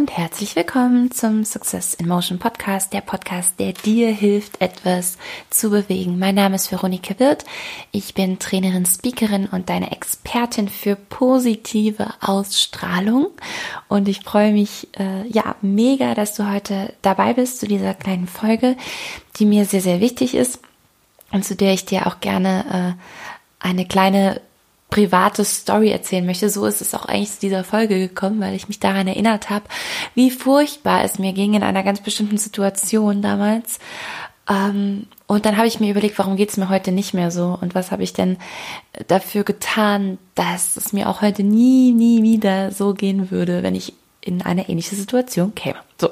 und herzlich willkommen zum Success in Motion Podcast, der Podcast, der dir hilft, etwas zu bewegen. Mein Name ist Veronika Wirth. Ich bin Trainerin, Speakerin und deine Expertin für positive Ausstrahlung. Und ich freue mich, äh, ja, mega, dass du heute dabei bist zu dieser kleinen Folge, die mir sehr, sehr wichtig ist und zu der ich dir auch gerne äh, eine kleine private Story erzählen möchte. So ist es auch eigentlich zu dieser Folge gekommen, weil ich mich daran erinnert habe, wie furchtbar es mir ging in einer ganz bestimmten Situation damals. Ähm, und dann habe ich mir überlegt, warum geht es mir heute nicht mehr so und was habe ich denn dafür getan, dass es mir auch heute nie, nie wieder so gehen würde, wenn ich in eine ähnliche Situation käme. So.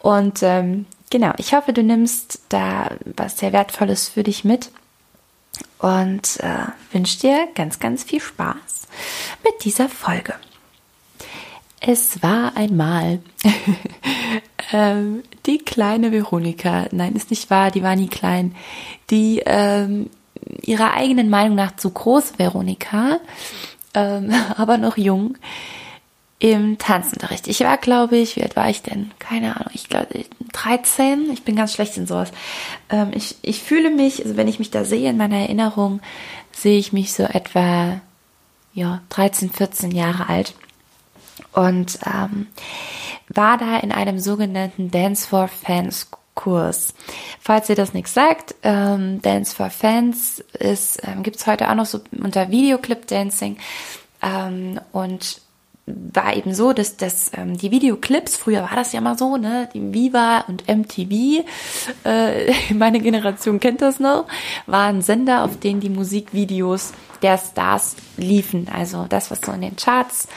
Und ähm, genau, ich hoffe, du nimmst da was sehr Wertvolles für dich mit und äh, wünsche dir ganz, ganz viel Spaß mit dieser Folge. Es war einmal ähm, die kleine Veronika, nein, ist nicht wahr, die war nie klein, die ähm, ihrer eigenen Meinung nach zu groß Veronika, ähm, aber noch jung, im Tanzunterricht. Ich war, glaube ich, wie alt war ich denn? Keine Ahnung, ich glaube 13. Ich bin ganz schlecht in sowas. Ähm, ich, ich fühle mich, also wenn ich mich da sehe in meiner Erinnerung, sehe ich mich so etwa ja 13, 14 Jahre alt und ähm, war da in einem sogenannten Dance for Fans Kurs. Falls ihr das nichts sagt, ähm, Dance for Fans ähm, gibt es heute auch noch so unter Videoclip Dancing ähm, und war eben so, dass, dass ähm, die Videoclips, früher war das ja mal so, ne, die Viva und MTV, äh, meine Generation kennt das noch, waren Sender, auf denen die Musikvideos der Stars liefen. Also das, was so in den Charts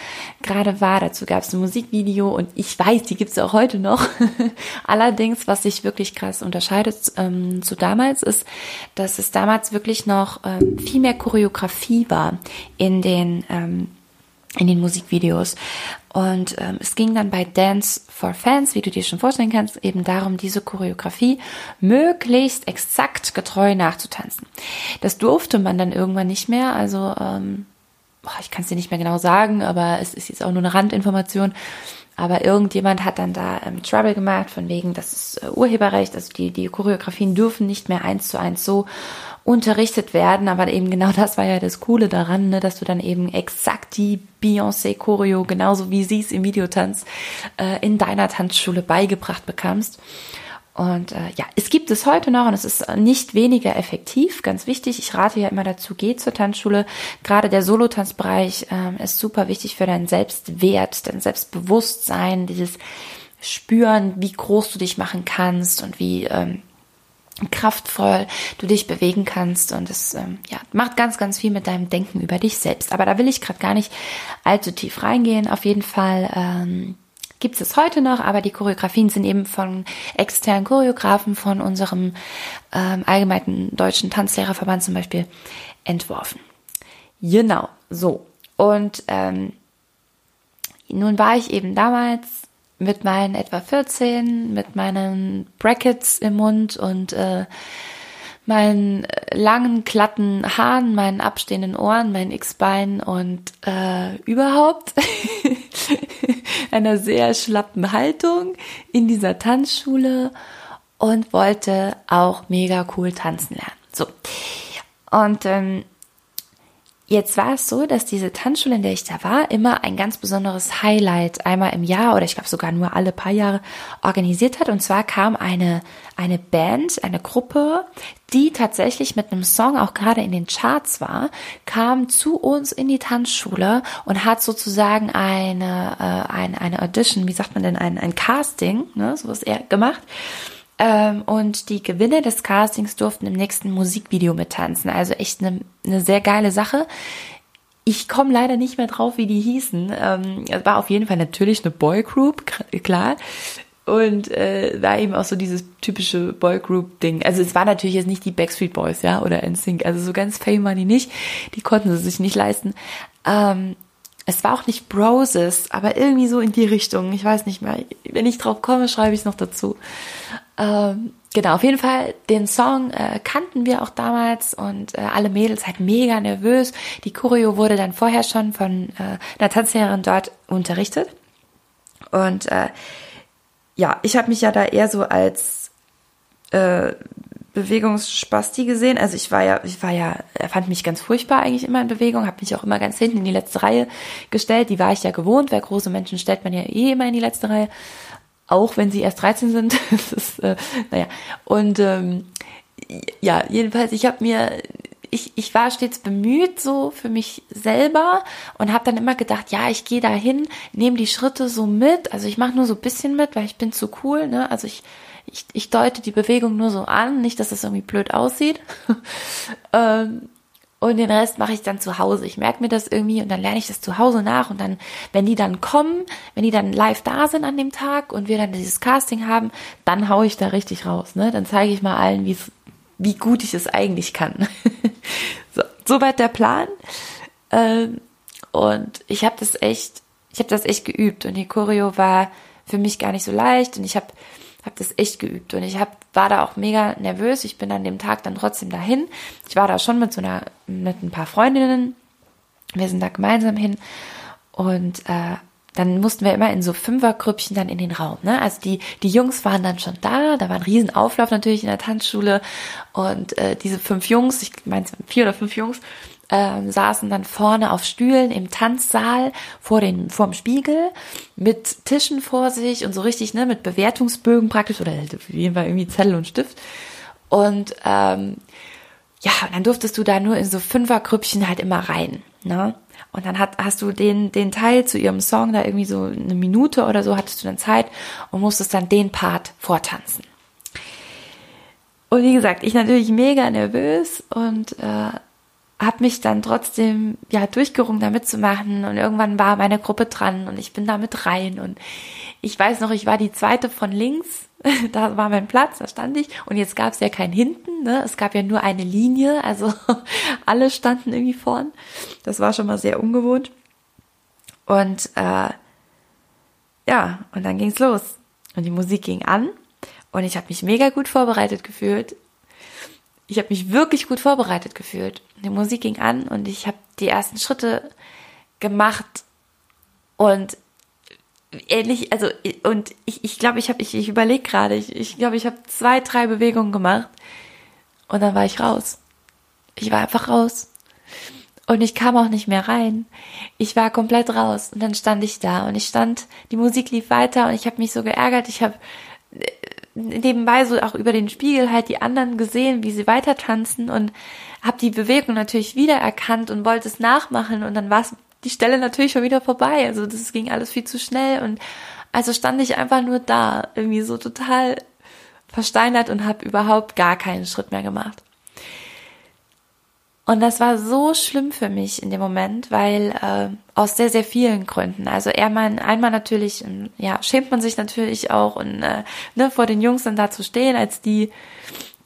gerade war. Dazu gab es ein Musikvideo und ich weiß, die gibt es auch heute noch. Allerdings, was sich wirklich krass unterscheidet ähm, zu damals, ist, dass es damals wirklich noch ähm, viel mehr Choreografie war in den ähm, in den Musikvideos. Und ähm, es ging dann bei Dance for Fans, wie du dir schon vorstellen kannst, eben darum, diese Choreografie möglichst exakt getreu nachzutanzen. Das durfte man dann irgendwann nicht mehr. Also ähm, ich kann es dir nicht mehr genau sagen, aber es ist jetzt auch nur eine Randinformation. Aber irgendjemand hat dann da ähm, Trouble gemacht, von wegen, das ist äh, Urheberrecht, also die, die Choreografien dürfen nicht mehr eins zu eins so unterrichtet werden. Aber eben genau das war ja das Coole daran, ne, dass du dann eben exakt die Beyoncé-Choreo, genauso wie sie es im Videotanz, äh, in deiner Tanzschule beigebracht bekamst. Und äh, ja, es gibt es heute noch und es ist nicht weniger effektiv. Ganz wichtig, ich rate ja immer dazu, geh zur Tanzschule. Gerade der Solotanzbereich ähm, ist super wichtig für deinen Selbstwert, dein Selbstbewusstsein, dieses Spüren, wie groß du dich machen kannst und wie ähm, kraftvoll du dich bewegen kannst und es ähm, ja, macht ganz, ganz viel mit deinem Denken über dich selbst. Aber da will ich gerade gar nicht allzu tief reingehen. Auf jeden Fall ähm, gibt es heute noch, aber die Choreografien sind eben von externen Choreografen von unserem ähm, allgemeinen deutschen Tanzlehrerverband zum Beispiel entworfen. Genau, so. Und ähm, nun war ich eben damals mit meinen etwa 14, mit meinen Brackets im Mund und äh, meinen langen, glatten Haaren, meinen abstehenden Ohren, meinen X-Bein und äh, überhaupt einer sehr schlappen Haltung in dieser Tanzschule und wollte auch mega cool tanzen lernen. So. Und ähm, Jetzt war es so, dass diese Tanzschule, in der ich da war, immer ein ganz besonderes Highlight einmal im Jahr oder ich glaube sogar nur alle paar Jahre organisiert hat. Und zwar kam eine, eine Band, eine Gruppe, die tatsächlich mit einem Song auch gerade in den Charts war, kam zu uns in die Tanzschule und hat sozusagen eine, äh, eine, eine Audition, wie sagt man denn, ein, ein Casting, ne, sowas eher gemacht und die Gewinner des Castings durften im nächsten Musikvideo mittanzen. Also echt eine, eine sehr geile Sache. Ich komme leider nicht mehr drauf, wie die hießen. Ähm, es war auf jeden Fall natürlich eine Boygroup, klar. Und äh, war eben auch so dieses typische Boygroup-Ding. Also es war natürlich jetzt nicht die Backstreet Boys, ja, oder NSYNC. Also so ganz fame waren die nicht. Die konnten sie sich nicht leisten. Ähm, es war auch nicht Broses, aber irgendwie so in die Richtung. Ich weiß nicht mehr. Wenn ich drauf komme, schreibe ich es noch dazu. Ähm, genau, auf jeden Fall, den Song äh, kannten wir auch damals und äh, alle Mädels halt mega nervös. Die Choreo wurde dann vorher schon von äh, einer Tanzlehrerin dort unterrichtet. Und äh, ja, ich habe mich ja da eher so als äh, Bewegungsspasti gesehen. Also ich war ja, ich war ja, er fand mich ganz furchtbar eigentlich immer in Bewegung, habe mich auch immer ganz hinten in die letzte Reihe gestellt. Die war ich ja gewohnt, weil große Menschen stellt man ja eh immer in die letzte Reihe, auch wenn sie erst 13 sind. das ist, äh, naja. Und ähm, ja, jedenfalls, ich habe mir ich, ich war stets bemüht so für mich selber und habe dann immer gedacht, ja, ich gehe da hin, nehme die Schritte so mit. Also ich mache nur so ein bisschen mit, weil ich bin zu cool. Ne? Also ich ich, ich deute die Bewegung nur so an, nicht, dass das irgendwie blöd aussieht. ähm, und den Rest mache ich dann zu Hause. Ich merke mir das irgendwie und dann lerne ich das zu Hause nach. Und dann, wenn die dann kommen, wenn die dann live da sind an dem Tag und wir dann dieses Casting haben, dann haue ich da richtig raus. Ne? Dann zeige ich mal allen, wie wie gut ich es eigentlich kann. so, soweit der Plan. Ähm, und ich habe das echt, ich habe das echt geübt. Und die Choreo war für mich gar nicht so leicht. Und ich habe habe das echt geübt und ich hab, war da auch mega nervös. Ich bin an dem Tag dann trotzdem dahin. Ich war da schon mit so einer, mit ein paar Freundinnen. Wir sind da gemeinsam hin und äh, dann mussten wir immer in so Fünfergrüppchen dann in den Raum. Ne? Also die, die Jungs waren dann schon da, da war ein Riesenauflauf natürlich in der Tanzschule und äh, diese fünf Jungs, ich meine vier oder fünf Jungs, ähm, saßen dann vorne auf Stühlen im Tanzsaal vor den vorm Spiegel mit Tischen vor sich und so richtig ne mit Bewertungsbögen praktisch oder auf jeden Fall irgendwie Zettel und Stift und ähm, ja dann durftest du da nur in so Fünfergrüppchen halt immer rein ne und dann hat, hast du den, den Teil zu ihrem Song da irgendwie so eine Minute oder so hattest du dann Zeit und musstest dann den Part vortanzen. Und wie gesagt, ich natürlich mega nervös und äh, habe mich dann trotzdem ja durchgerungen, da mitzumachen. Und irgendwann war meine Gruppe dran und ich bin da mit rein. Und ich weiß noch, ich war die zweite von links, da war mein Platz, da stand ich. Und jetzt gab es ja kein hinten, ne? es gab ja nur eine Linie, also alle standen irgendwie vorn. Das war schon mal sehr ungewohnt. Und äh, ja und dann ging's los. Und die Musik ging an. Und ich habe mich mega gut vorbereitet gefühlt ich habe mich wirklich gut vorbereitet gefühlt. Die Musik ging an und ich habe die ersten Schritte gemacht und ähnlich, also und ich ich glaube, ich habe ich, ich überlege gerade, ich ich glaube, ich habe zwei, drei Bewegungen gemacht und dann war ich raus. Ich war einfach raus. Und ich kam auch nicht mehr rein. Ich war komplett raus und dann stand ich da und ich stand, die Musik lief weiter und ich habe mich so geärgert. Ich habe nebenbei so auch über den Spiegel halt die anderen gesehen, wie sie weiter tanzen und habe die Bewegung natürlich wiedererkannt und wollte es nachmachen und dann war es die Stelle natürlich schon wieder vorbei. Also das ging alles viel zu schnell und also stand ich einfach nur da, irgendwie so total versteinert und habe überhaupt gar keinen Schritt mehr gemacht. Und das war so schlimm für mich in dem Moment, weil äh, aus sehr, sehr vielen Gründen. Also einmal, einmal natürlich, ähm, ja, schämt man sich natürlich auch und äh, ne, vor den Jungs dann da zu stehen, als die,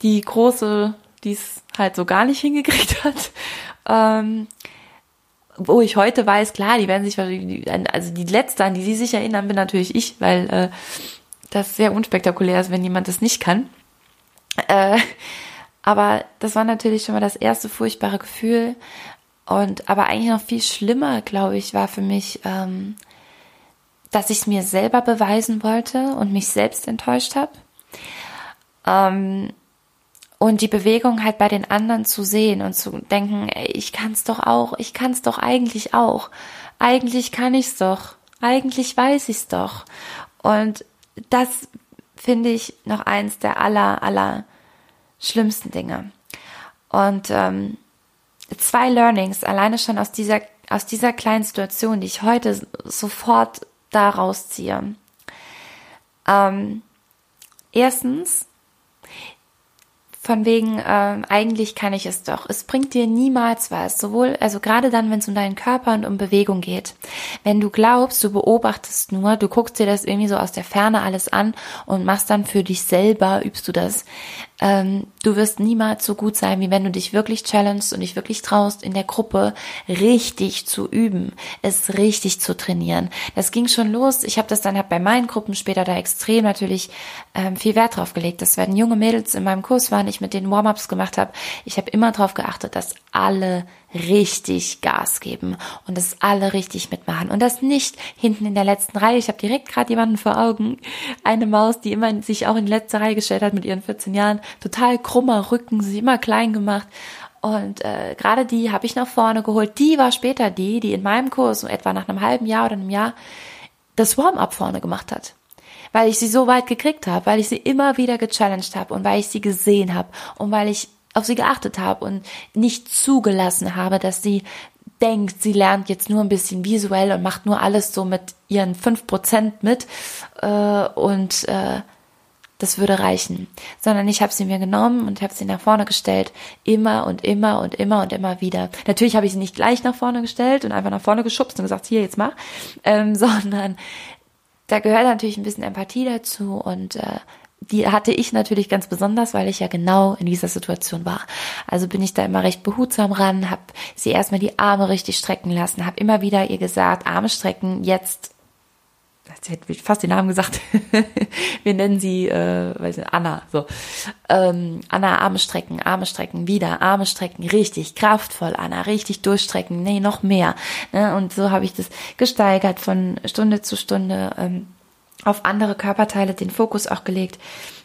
die große, die es halt so gar nicht hingekriegt hat. Ähm, wo ich heute weiß, klar, die werden sich also die letzte, an die sie sich erinnern, bin natürlich ich, weil äh, das sehr unspektakulär ist, wenn jemand das nicht kann. Äh, aber das war natürlich schon mal das erste furchtbare Gefühl. Und aber eigentlich noch viel schlimmer, glaube ich, war für mich, ähm, dass ich es mir selber beweisen wollte und mich selbst enttäuscht habe. Ähm, und die Bewegung halt bei den anderen zu sehen und zu denken, ey, ich kann es doch auch, ich kann es doch eigentlich auch. Eigentlich kann ich es doch. Eigentlich weiß ich es doch. Und das finde ich noch eins der aller, aller schlimmsten Dinge. Und ähm, zwei Learnings alleine schon aus dieser aus dieser kleinen Situation, die ich heute sofort daraus ziehe. Ähm, erstens, von wegen, äh, eigentlich kann ich es doch. Es bringt dir niemals was. Sowohl, also gerade dann, wenn es um deinen Körper und um Bewegung geht. Wenn du glaubst, du beobachtest nur, du guckst dir das irgendwie so aus der Ferne alles an und machst dann für dich selber, übst du das. Ähm, du wirst niemals so gut sein, wie wenn du dich wirklich challengest und dich wirklich traust, in der Gruppe richtig zu üben, es richtig zu trainieren. Das ging schon los. Ich habe das dann halt bei meinen Gruppen später da extrem natürlich ähm, viel Wert drauf gelegt. Das werden junge Mädels in meinem Kurs waren, ich mit denen Warm-ups gemacht habe. Ich habe immer darauf geachtet, dass alle richtig Gas geben und das alle richtig mitmachen und das nicht hinten in der letzten Reihe. Ich habe direkt gerade jemanden vor Augen, eine Maus, die immer sich auch in die letzte Reihe gestellt hat mit ihren 14 Jahren, total krummer Rücken, sie immer klein gemacht und äh, gerade die habe ich nach vorne geholt. Die war später die, die in meinem Kurs, etwa nach einem halben Jahr oder einem Jahr, das Warm-up vorne gemacht hat. Weil ich sie so weit gekriegt habe, weil ich sie immer wieder gechallenged habe und weil ich sie gesehen habe und weil ich auf sie geachtet habe und nicht zugelassen habe, dass sie denkt, sie lernt jetzt nur ein bisschen visuell und macht nur alles so mit ihren fünf Prozent mit äh, und äh, das würde reichen. Sondern ich habe sie mir genommen und habe sie nach vorne gestellt, immer und immer und immer und immer wieder. Natürlich habe ich sie nicht gleich nach vorne gestellt und einfach nach vorne geschubst und gesagt, hier, jetzt mach, ähm, sondern da gehört natürlich ein bisschen Empathie dazu und äh, die hatte ich natürlich ganz besonders, weil ich ja genau in dieser Situation war. Also bin ich da immer recht behutsam ran, habe sie erstmal die Arme richtig strecken lassen, habe immer wieder ihr gesagt, Arme strecken, jetzt sie hätte fast den Namen gesagt. Wir nennen sie, äh, weiß nicht, Anna. So, ähm, Anna, Arme strecken, Arme strecken, wieder Arme strecken, richtig kraftvoll, Anna, richtig durchstrecken, nee, noch mehr. Ne? Und so habe ich das gesteigert von Stunde zu Stunde. Ähm, auf andere Körperteile den Fokus auch gelegt,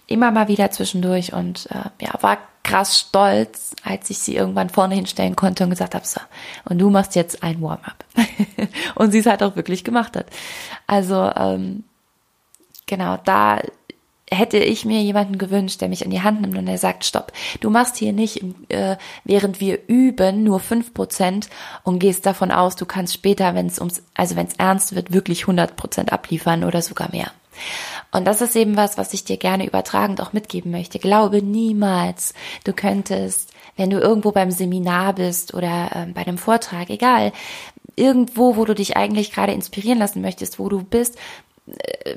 immer mal wieder zwischendurch und äh, ja, war krass stolz, als ich sie irgendwann vorne hinstellen konnte und gesagt habe, so, und du machst jetzt ein Warm-up. und sie es halt auch wirklich gemacht hat. Also ähm, genau, da hätte ich mir jemanden gewünscht, der mich an die Hand nimmt und der sagt, stopp, du machst hier nicht, äh, während wir üben, nur fünf Prozent und gehst davon aus, du kannst später, wenn es ums, also wenn es ernst wird, wirklich 100 Prozent abliefern oder sogar mehr. Und das ist eben was, was ich dir gerne übertragend auch mitgeben möchte. Glaube niemals, du könntest, wenn du irgendwo beim Seminar bist oder äh, bei einem Vortrag, egal, irgendwo, wo du dich eigentlich gerade inspirieren lassen möchtest, wo du bist,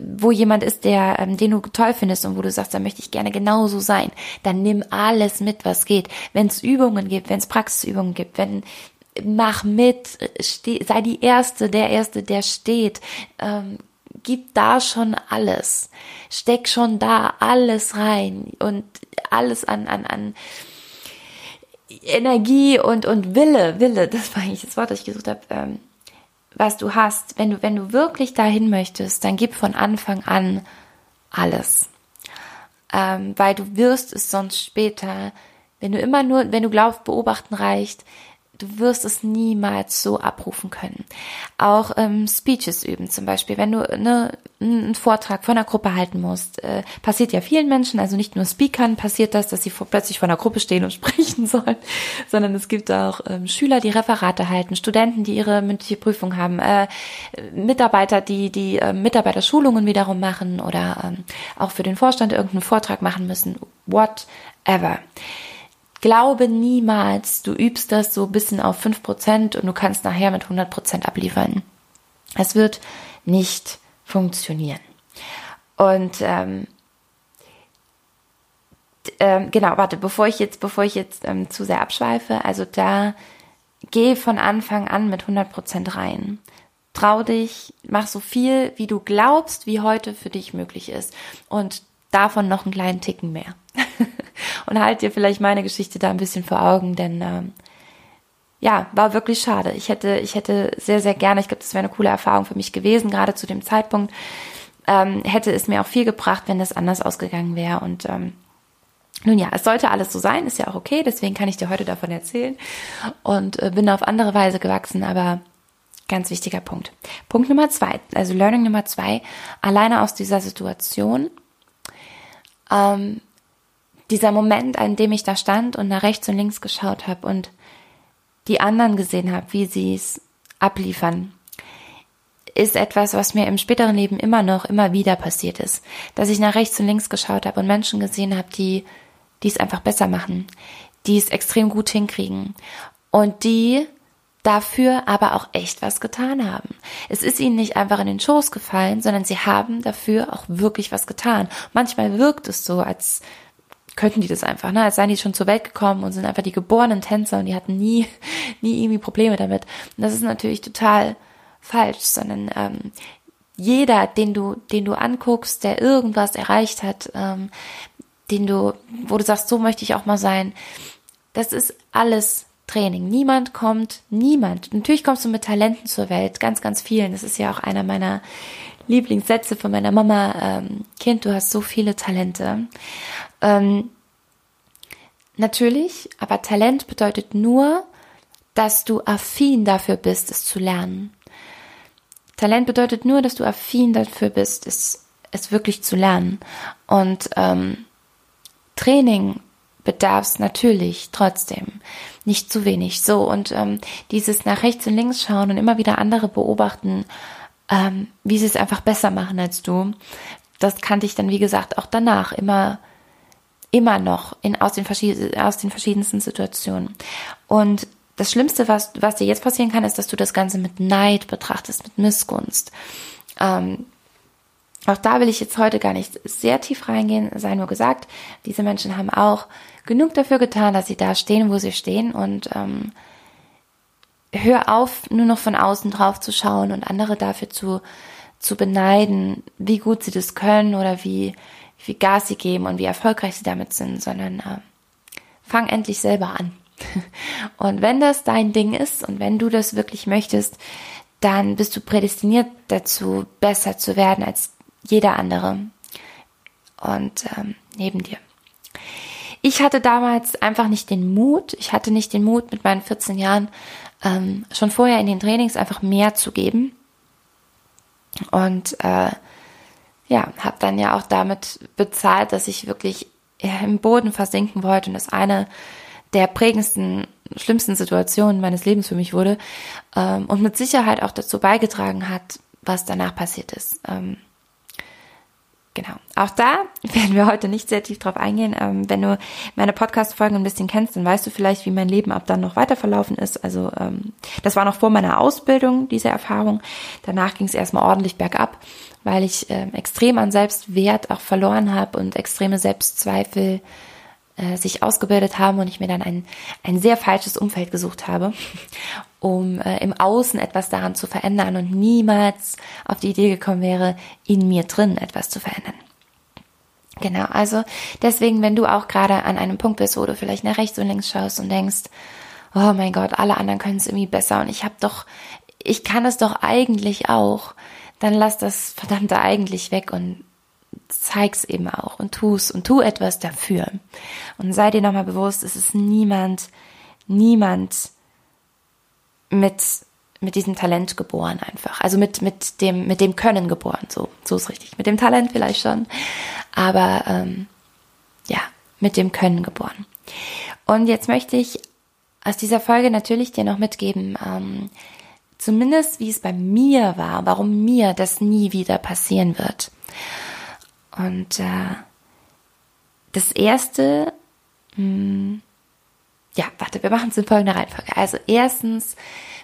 wo jemand ist, der, ähm, den du toll findest und wo du sagst, da möchte ich gerne genauso sein, dann nimm alles mit, was geht. Wenn es Übungen gibt, wenn es Praxisübungen gibt, wenn mach mit, steh, sei die Erste, der Erste, der steht. Ähm, gib da schon alles. Steck schon da alles rein und alles an, an, an Energie und, und Wille, Wille, das war eigentlich das Wort, das ich gesucht habe, ähm, was du hast, wenn du, wenn du wirklich dahin möchtest, dann gib von Anfang an alles. Ähm, weil du wirst es sonst später, wenn du immer nur, wenn du glaubst, beobachten reicht, du wirst es niemals so abrufen können. Auch ähm, Speeches üben zum Beispiel, wenn du ne, einen Vortrag von einer Gruppe halten musst, äh, passiert ja vielen Menschen, also nicht nur Speakern passiert das, dass sie vor, plötzlich vor einer Gruppe stehen und sprechen sollen, sondern es gibt auch ähm, Schüler, die Referate halten, Studenten, die ihre mündliche Prüfung haben, äh, Mitarbeiter, die die äh, Mitarbeiterschulungen wiederum machen oder ähm, auch für den Vorstand irgendeinen Vortrag machen müssen, whatever. Glaube niemals, du übst das so ein bisschen auf 5% und du kannst nachher mit 100% abliefern. Es wird nicht funktionieren. Und ähm, ähm, genau, warte, bevor ich jetzt, bevor ich jetzt ähm, zu sehr abschweife, also da geh von Anfang an mit 100% rein. Trau dich, mach so viel, wie du glaubst, wie heute für dich möglich ist. Und davon noch einen kleinen Ticken mehr. und halt dir vielleicht meine Geschichte da ein bisschen vor Augen, denn ähm, ja, war wirklich schade. Ich hätte, ich hätte sehr, sehr gerne, ich glaube, das wäre eine coole Erfahrung für mich gewesen, gerade zu dem Zeitpunkt. Ähm, hätte es mir auch viel gebracht, wenn das anders ausgegangen wäre. Und ähm, nun ja, es sollte alles so sein, ist ja auch okay, deswegen kann ich dir heute davon erzählen und äh, bin auf andere Weise gewachsen, aber ganz wichtiger Punkt. Punkt Nummer zwei, also Learning Nummer zwei, alleine aus dieser Situation ähm, dieser Moment, an dem ich da stand und nach rechts und links geschaut habe und die anderen gesehen habe, wie sie es abliefern, ist etwas, was mir im späteren Leben immer noch, immer wieder passiert ist. Dass ich nach rechts und links geschaut habe und Menschen gesehen habe, die, die es einfach besser machen, die es extrem gut hinkriegen und die dafür aber auch echt was getan haben. Es ist ihnen nicht einfach in den Schoß gefallen, sondern sie haben dafür auch wirklich was getan. Manchmal wirkt es so, als könnten die das einfach, ne? Als seien die schon zur Welt gekommen und sind einfach die geborenen Tänzer und die hatten nie, nie irgendwie Probleme damit. Und das ist natürlich total falsch, sondern ähm, jeder, den du, den du anguckst, der irgendwas erreicht hat, ähm, den du, wo du sagst, so möchte ich auch mal sein, das ist alles Training. Niemand kommt, niemand. Natürlich kommst du mit Talenten zur Welt, ganz, ganz vielen. Das ist ja auch einer meiner Lieblingssätze von meiner Mama. Ähm, kind, du hast so viele Talente. Ähm, natürlich, aber Talent bedeutet nur, dass du affin dafür bist, es zu lernen. Talent bedeutet nur, dass du affin dafür bist, es, es wirklich zu lernen. Und ähm, Training bedarf es natürlich trotzdem nicht zu wenig. So und ähm, dieses nach rechts und links schauen und immer wieder andere beobachten, ähm, wie sie es einfach besser machen als du. Das kannte ich dann wie gesagt auch danach immer immer noch in, aus, den aus den verschiedensten Situationen. Und das Schlimmste, was, was dir jetzt passieren kann, ist, dass du das Ganze mit Neid betrachtest, mit Missgunst. Ähm, auch da will ich jetzt heute gar nicht sehr tief reingehen, sei nur gesagt, diese Menschen haben auch genug dafür getan, dass sie da stehen, wo sie stehen und ähm, hör auf, nur noch von außen drauf zu schauen und andere dafür zu, zu beneiden, wie gut sie das können oder wie, wie Gas sie geben und wie erfolgreich sie damit sind, sondern äh, fang endlich selber an. Und wenn das dein Ding ist und wenn du das wirklich möchtest, dann bist du prädestiniert dazu, besser zu werden als jeder andere und ähm, neben dir. Ich hatte damals einfach nicht den Mut, ich hatte nicht den Mut mit meinen 14 Jahren ähm, schon vorher in den Trainings einfach mehr zu geben und äh, ja, habe dann ja auch damit bezahlt, dass ich wirklich im Boden versinken wollte und das eine der prägendsten, schlimmsten Situationen meines Lebens für mich wurde ähm, und mit Sicherheit auch dazu beigetragen hat, was danach passiert ist. Ähm, Genau. Auch da werden wir heute nicht sehr tief drauf eingehen. Ähm, wenn du meine Podcast-Folgen ein bisschen kennst, dann weißt du vielleicht, wie mein Leben ab dann noch weiter verlaufen ist. Also ähm, das war noch vor meiner Ausbildung, diese Erfahrung. Danach ging es erstmal ordentlich bergab, weil ich ähm, extrem an Selbstwert auch verloren habe und extreme Selbstzweifel äh, sich ausgebildet haben und ich mir dann ein, ein sehr falsches Umfeld gesucht habe, um äh, im Außen etwas daran zu verändern und niemals auf die Idee gekommen wäre, in mir drin etwas zu verändern. Genau, also deswegen, wenn du auch gerade an einem Punkt bist, wo du vielleicht nach rechts und links schaust und denkst, oh mein Gott, alle anderen können es irgendwie besser und ich habe doch, ich kann es doch eigentlich auch, dann lass das verdammte eigentlich weg und zeig's eben auch und tu's und tu etwas dafür. Und sei dir nochmal bewusst, es ist niemand, niemand mit, mit diesem Talent geboren einfach. Also mit, mit dem, mit dem Können geboren, so, so ist richtig. Mit dem Talent vielleicht schon, aber, ähm, ja, mit dem Können geboren. Und jetzt möchte ich aus dieser Folge natürlich dir noch mitgeben, ähm, zumindest wie es bei mir war, warum mir das nie wieder passieren wird. Und äh, das erste, mh, hm, ja, warte, wir machen es in folgender Reihenfolge. Also erstens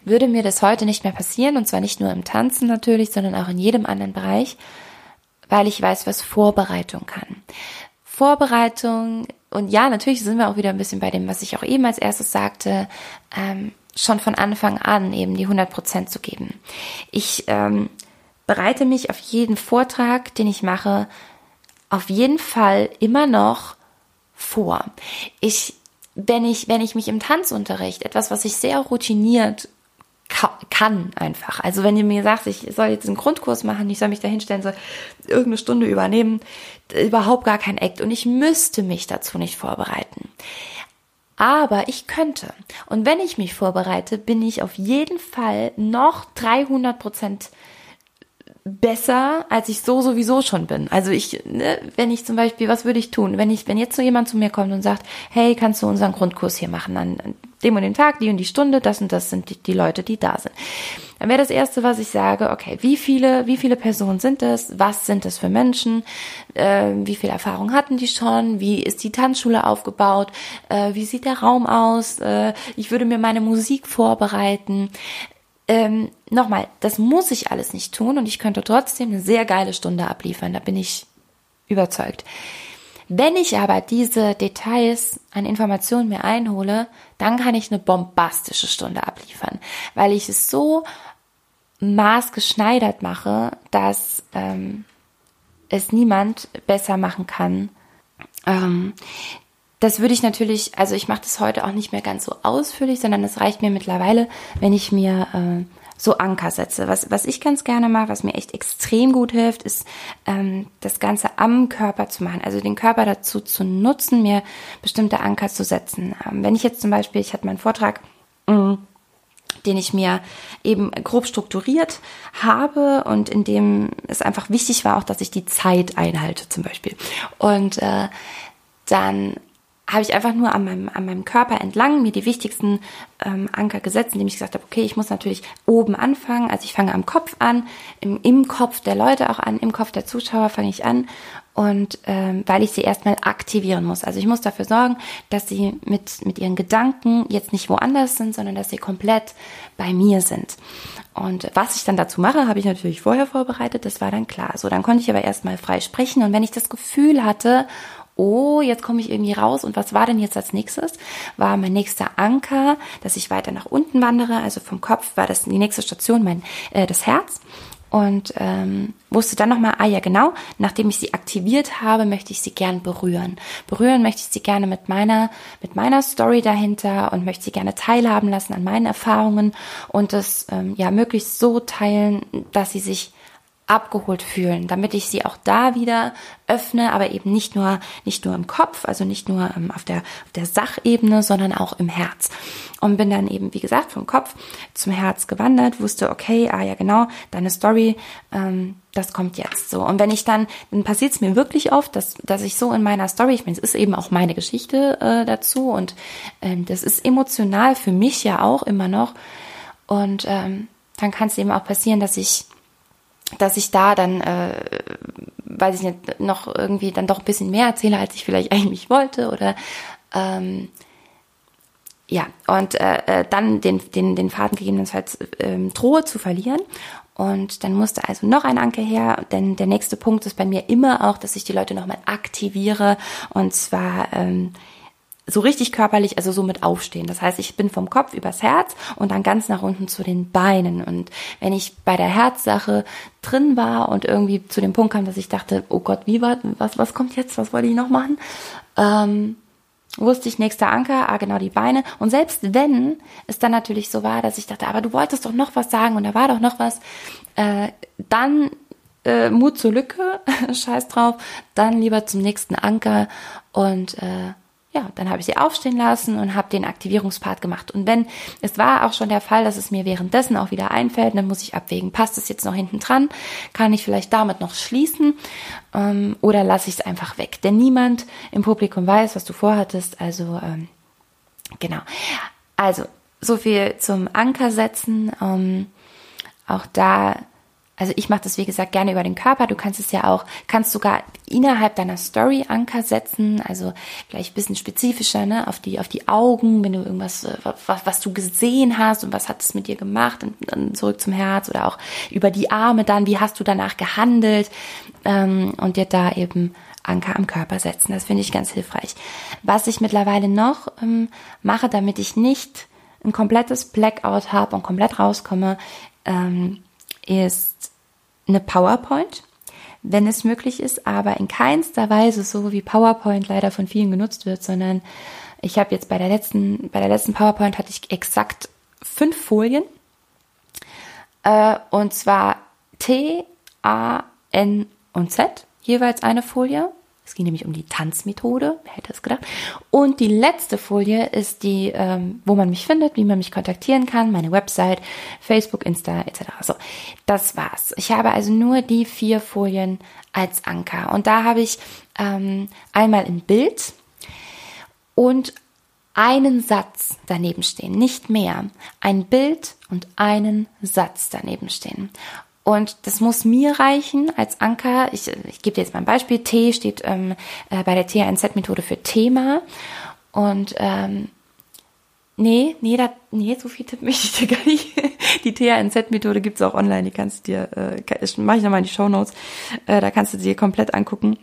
würde mir das heute nicht mehr passieren, und zwar nicht nur im Tanzen natürlich, sondern auch in jedem anderen Bereich, weil ich weiß, was Vorbereitung kann. Vorbereitung, und ja, natürlich sind wir auch wieder ein bisschen bei dem, was ich auch eben als erstes sagte, ähm, schon von Anfang an eben die 100 Prozent zu geben. Ich ähm, bereite mich auf jeden Vortrag, den ich mache, auf jeden Fall immer noch vor. Ich, wenn ich, wenn ich mich im Tanzunterricht, etwas, was ich sehr routiniert kann einfach. Also wenn ihr mir sagt, ich soll jetzt einen Grundkurs machen, ich soll mich da hinstellen, soll irgendeine Stunde übernehmen, überhaupt gar kein Act und ich müsste mich dazu nicht vorbereiten. Aber ich könnte. Und wenn ich mich vorbereite, bin ich auf jeden Fall noch 300 Prozent besser, als ich so sowieso schon bin. Also ich, ne, wenn ich zum Beispiel, was würde ich tun, wenn ich, wenn jetzt so jemand zu mir kommt und sagt, hey, kannst du unseren Grundkurs hier machen an dem und dem Tag, die und die Stunde, das und das sind die, die Leute, die da sind. Dann wäre das erste, was ich sage, okay, wie viele, wie viele Personen sind das? Was sind das für Menschen? Äh, wie viel Erfahrung hatten die schon? Wie ist die Tanzschule aufgebaut? Äh, wie sieht der Raum aus? Äh, ich würde mir meine Musik vorbereiten ähm, nochmal, das muss ich alles nicht tun und ich könnte trotzdem eine sehr geile Stunde abliefern, da bin ich überzeugt. Wenn ich aber diese Details an Informationen mir einhole, dann kann ich eine bombastische Stunde abliefern, weil ich es so maßgeschneidert mache, dass ähm, es niemand besser machen kann. Ähm, das würde ich natürlich, also ich mache das heute auch nicht mehr ganz so ausführlich, sondern es reicht mir mittlerweile, wenn ich mir äh, so Anker setze. Was, was ich ganz gerne mache, was mir echt extrem gut hilft, ist ähm, das Ganze am Körper zu machen. Also den Körper dazu zu nutzen, mir bestimmte Anker zu setzen. Ähm, wenn ich jetzt zum Beispiel, ich hatte meinen Vortrag, mh, den ich mir eben grob strukturiert habe und in dem es einfach wichtig war auch, dass ich die Zeit einhalte zum Beispiel. Und äh, dann habe ich einfach nur an meinem, an meinem Körper entlang mir die wichtigsten ähm, Anker gesetzt, indem ich gesagt habe, okay, ich muss natürlich oben anfangen. Also ich fange am Kopf an, im, im Kopf der Leute auch an, im Kopf der Zuschauer fange ich an und ähm, weil ich sie erstmal aktivieren muss. Also ich muss dafür sorgen, dass sie mit, mit ihren Gedanken jetzt nicht woanders sind, sondern dass sie komplett bei mir sind. Und was ich dann dazu mache, habe ich natürlich vorher vorbereitet, das war dann klar. So, dann konnte ich aber erstmal frei sprechen und wenn ich das Gefühl hatte, oh, jetzt komme ich irgendwie raus und was war denn jetzt als nächstes? War mein nächster Anker, dass ich weiter nach unten wandere, also vom Kopf war das die nächste Station mein äh, das Herz und ähm, wusste dann nochmal, ah ja genau, nachdem ich sie aktiviert habe, möchte ich sie gern berühren. Berühren möchte ich sie gerne mit meiner, mit meiner Story dahinter und möchte sie gerne teilhaben lassen an meinen Erfahrungen und das ähm, ja möglichst so teilen, dass sie sich abgeholt fühlen, damit ich sie auch da wieder öffne, aber eben nicht nur nicht nur im Kopf, also nicht nur ähm, auf der auf der Sachebene, sondern auch im Herz. Und bin dann eben wie gesagt vom Kopf zum Herz gewandert, wusste okay, ah ja genau, deine Story, ähm, das kommt jetzt so. Und wenn ich dann, dann passiert es mir wirklich oft, dass dass ich so in meiner Story, ich meine, es ist eben auch meine Geschichte äh, dazu und ähm, das ist emotional für mich ja auch immer noch. Und ähm, dann kann es eben auch passieren, dass ich dass ich da dann, äh, weiß ich nicht, noch irgendwie dann doch ein bisschen mehr erzähle, als ich vielleicht eigentlich wollte oder ähm, ja, und äh, äh, dann den, den, den Faden gegebenenfalls ähm, drohe zu verlieren. Und dann musste also noch ein Anker her, denn der nächste Punkt ist bei mir immer auch, dass ich die Leute nochmal aktiviere und zwar ähm, so richtig körperlich, also so mit aufstehen. Das heißt, ich bin vom Kopf übers Herz und dann ganz nach unten zu den Beinen. Und wenn ich bei der Herzsache drin war und irgendwie zu dem Punkt kam, dass ich dachte, oh Gott, wie war, was, was kommt jetzt? Was wollte ich noch machen? Ähm, wusste ich, nächster Anker, ah, genau die Beine. Und selbst wenn es dann natürlich so war, dass ich dachte, aber du wolltest doch noch was sagen und da war doch noch was, äh, dann äh, Mut zur Lücke, scheiß drauf, dann lieber zum nächsten Anker und äh, ja, dann habe ich sie aufstehen lassen und habe den Aktivierungspart gemacht. Und wenn es war auch schon der Fall, dass es mir währenddessen auch wieder einfällt, dann muss ich abwägen, passt es jetzt noch hinten dran? Kann ich vielleicht damit noch schließen? Ähm, oder lasse ich es einfach weg? Denn niemand im Publikum weiß, was du vorhattest. Also ähm, genau. Also so viel zum Anker setzen. Ähm, auch da also ich mache das wie gesagt gerne über den Körper. Du kannst es ja auch, kannst sogar innerhalb deiner Story Anker setzen, also vielleicht ein bisschen spezifischer, ne, auf die auf die Augen, wenn du irgendwas äh, was, was du gesehen hast und was hat es mit dir gemacht und dann zurück zum Herz oder auch über die Arme dann, wie hast du danach gehandelt ähm, und dir da eben Anker am Körper setzen. Das finde ich ganz hilfreich. Was ich mittlerweile noch ähm, mache, damit ich nicht ein komplettes Blackout habe und komplett rauskomme, ähm, ist eine PowerPoint, wenn es möglich ist, aber in keinster Weise so wie PowerPoint leider von vielen genutzt wird, sondern ich habe jetzt bei der letzten, bei der letzten PowerPoint hatte ich exakt fünf Folien. Äh, und zwar T, A, N und Z, jeweils eine Folie es ging nämlich um die Tanzmethode, wer hätte es gedacht. Und die letzte Folie ist die, ähm, wo man mich findet, wie man mich kontaktieren kann, meine Website, Facebook, Insta etc. So, das war's. Ich habe also nur die vier Folien als Anker. Und da habe ich ähm, einmal ein Bild und einen Satz daneben stehen, nicht mehr. Ein Bild und einen Satz daneben stehen. Und das muss mir reichen als Anker. Ich, ich gebe dir jetzt mal ein Beispiel. T steht ähm, äh, bei der THNZ-Methode für Thema. Und ähm, nee, nee, da, nee, so viel Tipp möchte ich dir gar nicht. Die THNZ-Methode gibt's auch online. Die kannst du dir, äh, mache ich nochmal in die Show Notes. Äh, da kannst du dir komplett angucken.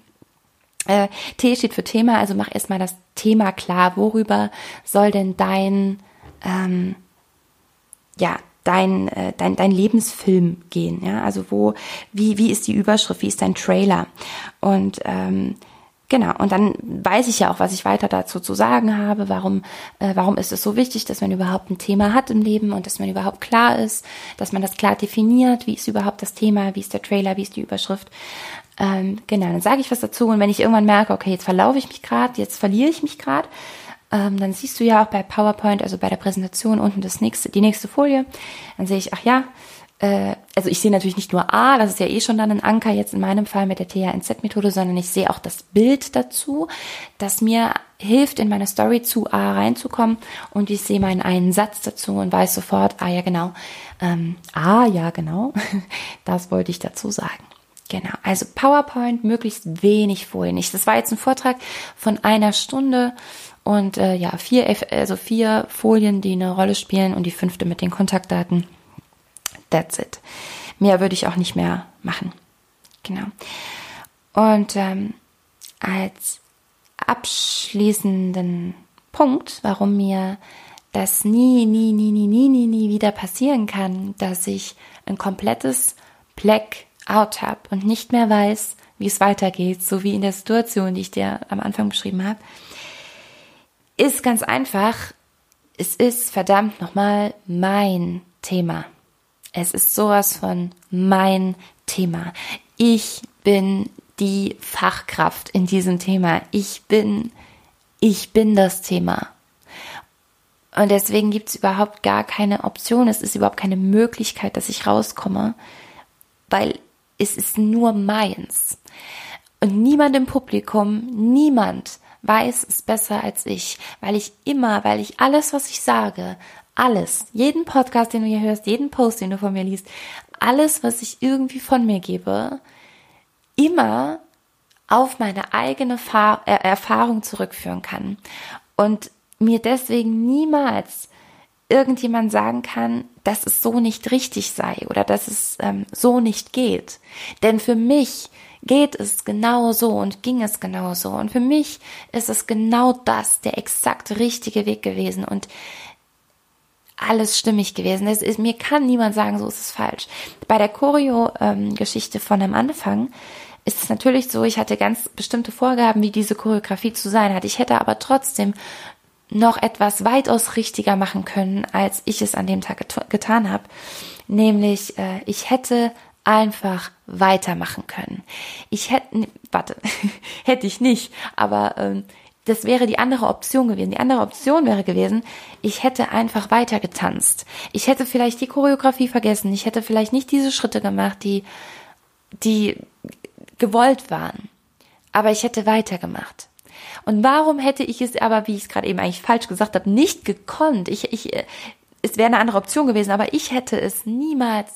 Äh, T steht für Thema, also mach erstmal das Thema klar. Worüber soll denn dein, ähm, ja, dein, äh, dein, dein Lebensfilm gehen? Ja, also wo, wie, wie ist die Überschrift? Wie ist dein Trailer? Und ähm, Genau, und dann weiß ich ja auch, was ich weiter dazu zu sagen habe, warum, äh, warum ist es so wichtig, dass man überhaupt ein Thema hat im Leben und dass man überhaupt klar ist, dass man das klar definiert, wie ist überhaupt das Thema, wie ist der Trailer, wie ist die Überschrift. Ähm, genau, dann sage ich was dazu und wenn ich irgendwann merke, okay, jetzt verlaufe ich mich gerade, jetzt verliere ich mich gerade, ähm, dann siehst du ja auch bei PowerPoint, also bei der Präsentation unten das nächste, die nächste Folie, dann sehe ich, ach ja, äh, also ich sehe natürlich nicht nur A, das ist ja eh schon dann ein Anker jetzt in meinem Fall mit der THNZ-Methode, sondern ich sehe auch das Bild dazu, das mir hilft, in meine Story zu A reinzukommen und ich sehe meinen einen Satz dazu und weiß sofort, ah ja genau, ähm, ah ja genau, das wollte ich dazu sagen. Genau, also PowerPoint, möglichst wenig Folien. Ich, das war jetzt ein Vortrag von einer Stunde und äh, ja, vier, also vier Folien, die eine Rolle spielen und die fünfte mit den Kontaktdaten. That's it. Mehr würde ich auch nicht mehr machen. Genau. Und ähm, als abschließenden Punkt, warum mir das nie, nie, nie, nie, nie, nie, nie wieder passieren kann, dass ich ein komplettes Blackout habe und nicht mehr weiß, wie es weitergeht, so wie in der Situation, die ich dir am Anfang beschrieben habe, ist ganz einfach, es ist verdammt nochmal mein Thema. Es ist sowas von mein Thema. Ich bin die Fachkraft in diesem Thema. Ich bin, ich bin das Thema. Und deswegen gibt es überhaupt gar keine Option. Es ist überhaupt keine Möglichkeit, dass ich rauskomme, weil es ist nur meins. Und niemand im Publikum, niemand weiß es besser als ich, weil ich immer, weil ich alles, was ich sage, alles, jeden Podcast, den du hier hörst, jeden Post, den du von mir liest, alles, was ich irgendwie von mir gebe, immer auf meine eigene äh, Erfahrung zurückführen kann und mir deswegen niemals irgendjemand sagen kann, dass es so nicht richtig sei oder dass es ähm, so nicht geht. Denn für mich geht es genau so und ging es genau so. Und für mich ist es genau das, der exakt richtige Weg gewesen. Und alles stimmig gewesen. Es ist, mir kann niemand sagen, so ist es falsch. Bei der Choreo-Geschichte ähm, von am Anfang ist es natürlich so, ich hatte ganz bestimmte Vorgaben, wie diese Choreografie zu sein hat. Ich hätte aber trotzdem noch etwas weitaus richtiger machen können, als ich es an dem Tag get getan habe. Nämlich, äh, ich hätte einfach weitermachen können. Ich hätte, warte, hätte ich nicht, aber ähm, das wäre die andere Option gewesen. Die andere Option wäre gewesen, ich hätte einfach weiter getanzt. Ich hätte vielleicht die Choreografie vergessen. Ich hätte vielleicht nicht diese Schritte gemacht, die, die gewollt waren. Aber ich hätte weitergemacht. Und warum hätte ich es aber, wie ich es gerade eben eigentlich falsch gesagt habe, nicht gekonnt? Ich, ich, es wäre eine andere Option gewesen, aber ich hätte es niemals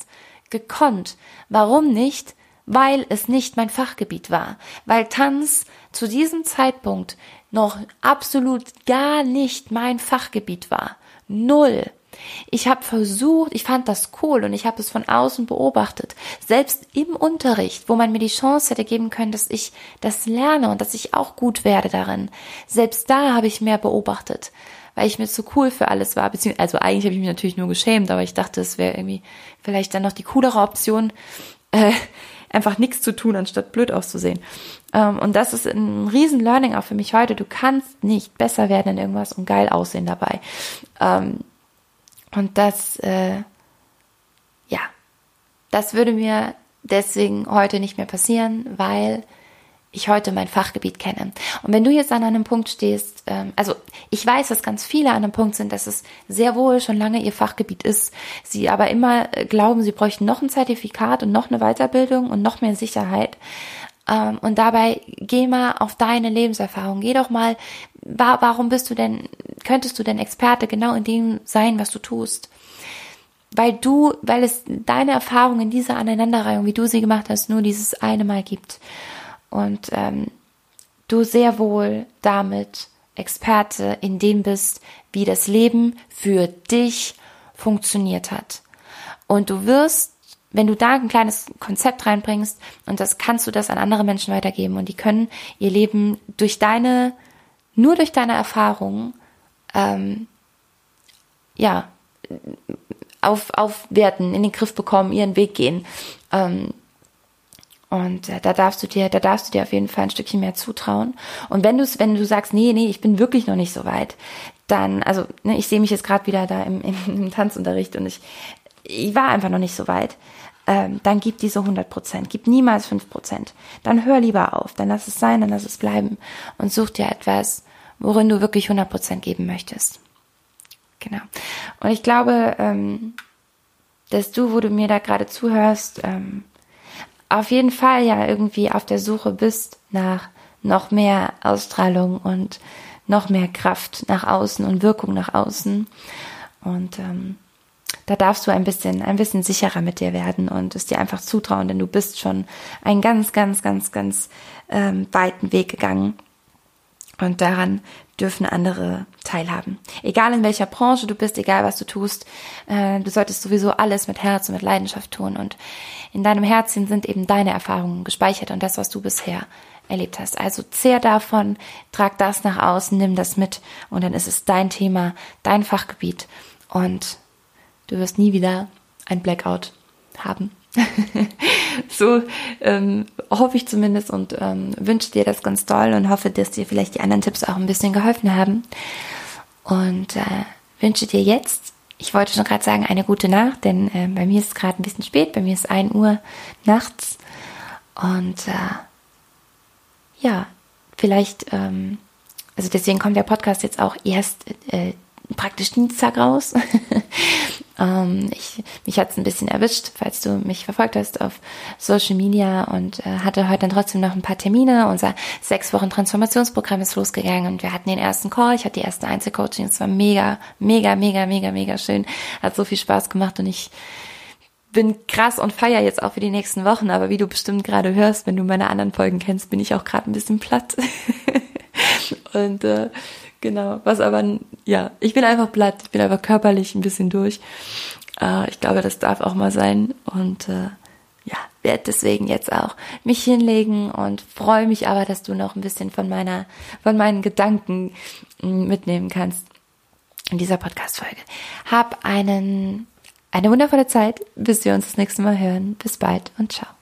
gekonnt. Warum nicht? Weil es nicht mein Fachgebiet war. Weil Tanz zu diesem Zeitpunkt noch absolut gar nicht mein Fachgebiet war. Null. Ich habe versucht, ich fand das cool und ich habe es von außen beobachtet. Selbst im Unterricht, wo man mir die Chance hätte geben können, dass ich das lerne und dass ich auch gut werde darin. Selbst da habe ich mehr beobachtet, weil ich mir zu cool für alles war. Also eigentlich habe ich mich natürlich nur geschämt, aber ich dachte, es wäre irgendwie vielleicht dann noch die coolere Option, äh, einfach nichts zu tun, anstatt blöd auszusehen. Ähm, und das ist ein riesen Learning auch für mich heute. Du kannst nicht besser werden in irgendwas und geil aussehen dabei. Ähm, und das, äh, ja, das würde mir deswegen heute nicht mehr passieren, weil ich heute mein Fachgebiet kenne. Und wenn du jetzt an einem Punkt stehst, ähm, also ich weiß, dass ganz viele an einem Punkt sind, dass es sehr wohl schon lange ihr Fachgebiet ist, sie aber immer äh, glauben, sie bräuchten noch ein Zertifikat und noch eine Weiterbildung und noch mehr Sicherheit. Ähm, und dabei geh mal auf deine Lebenserfahrung. Geh doch mal, warum bist du denn, könntest du denn Experte genau in dem sein, was du tust? Weil du, weil es deine Erfahrung in dieser Aneinanderreihung, wie du sie gemacht hast, nur dieses eine Mal gibt. Und ähm, du sehr wohl damit Experte in dem bist, wie das Leben für dich funktioniert hat. Und du wirst wenn du da ein kleines Konzept reinbringst und das kannst du das an andere Menschen weitergeben und die können ihr Leben durch deine, nur durch deine Erfahrungen, ähm, ja, auf, aufwerten, in den Griff bekommen, ihren Weg gehen. Ähm, und äh, da darfst du dir, da darfst du dir auf jeden Fall ein Stückchen mehr zutrauen. Und wenn du wenn du sagst, nee, nee, ich bin wirklich noch nicht so weit, dann, also ne, ich sehe mich jetzt gerade wieder da im, im, im, Tanzunterricht und ich, ich war einfach noch nicht so weit. Ähm, dann gib diese 100 Prozent, gib niemals 5 Prozent. Dann hör lieber auf, dann lass es sein, dann lass es bleiben und such dir etwas, worin du wirklich 100 Prozent geben möchtest. Genau. Und ich glaube, ähm, dass du, wo du mir da gerade zuhörst, ähm, auf jeden Fall ja irgendwie auf der Suche bist nach noch mehr Ausstrahlung und noch mehr Kraft nach außen und Wirkung nach außen. Und ähm, da darfst du ein bisschen, ein bisschen sicherer mit dir werden und es dir einfach zutrauen, denn du bist schon einen ganz, ganz, ganz, ganz ähm, weiten Weg gegangen. Und daran dürfen andere teilhaben. Egal in welcher Branche du bist, egal was du tust, äh, du solltest sowieso alles mit Herz und mit Leidenschaft tun. Und in deinem Herzen sind eben deine Erfahrungen gespeichert und das, was du bisher erlebt hast. Also zehr davon, trag das nach außen, nimm das mit und dann ist es dein Thema, dein Fachgebiet und du wirst nie wieder ein Blackout haben. so ähm, hoffe ich zumindest und ähm, wünsche dir das ganz doll und hoffe, dass dir vielleicht die anderen Tipps auch ein bisschen geholfen haben. Und äh, wünsche dir jetzt, ich wollte schon gerade sagen, eine gute Nacht, denn äh, bei mir ist es gerade ein bisschen spät, bei mir ist 1 Uhr nachts. Und äh, ja, vielleicht, ähm, also deswegen kommt der Podcast jetzt auch erst äh, praktisch Dienstag raus. ähm, ich, mich hat es ein bisschen erwischt, falls du mich verfolgt hast auf Social Media und äh, hatte heute dann trotzdem noch ein paar Termine. Unser sechs Wochen Transformationsprogramm ist losgegangen und wir hatten den ersten Call. Ich hatte die erste Einzelcoaching. Es war mega, mega, mega, mega, mega schön. Hat so viel Spaß gemacht und ich bin krass und feier jetzt auch für die nächsten Wochen, aber wie du bestimmt gerade hörst, wenn du meine anderen Folgen kennst, bin ich auch gerade ein bisschen platt. und äh, genau, was aber, ja, ich bin einfach platt, ich bin einfach körperlich ein bisschen durch. Äh, ich glaube, das darf auch mal sein und äh, ja, werde deswegen jetzt auch mich hinlegen und freue mich aber, dass du noch ein bisschen von meiner, von meinen Gedanken mitnehmen kannst in dieser Podcast-Folge. Hab einen eine wundervolle Zeit, bis wir uns das nächste Mal hören. Bis bald und ciao.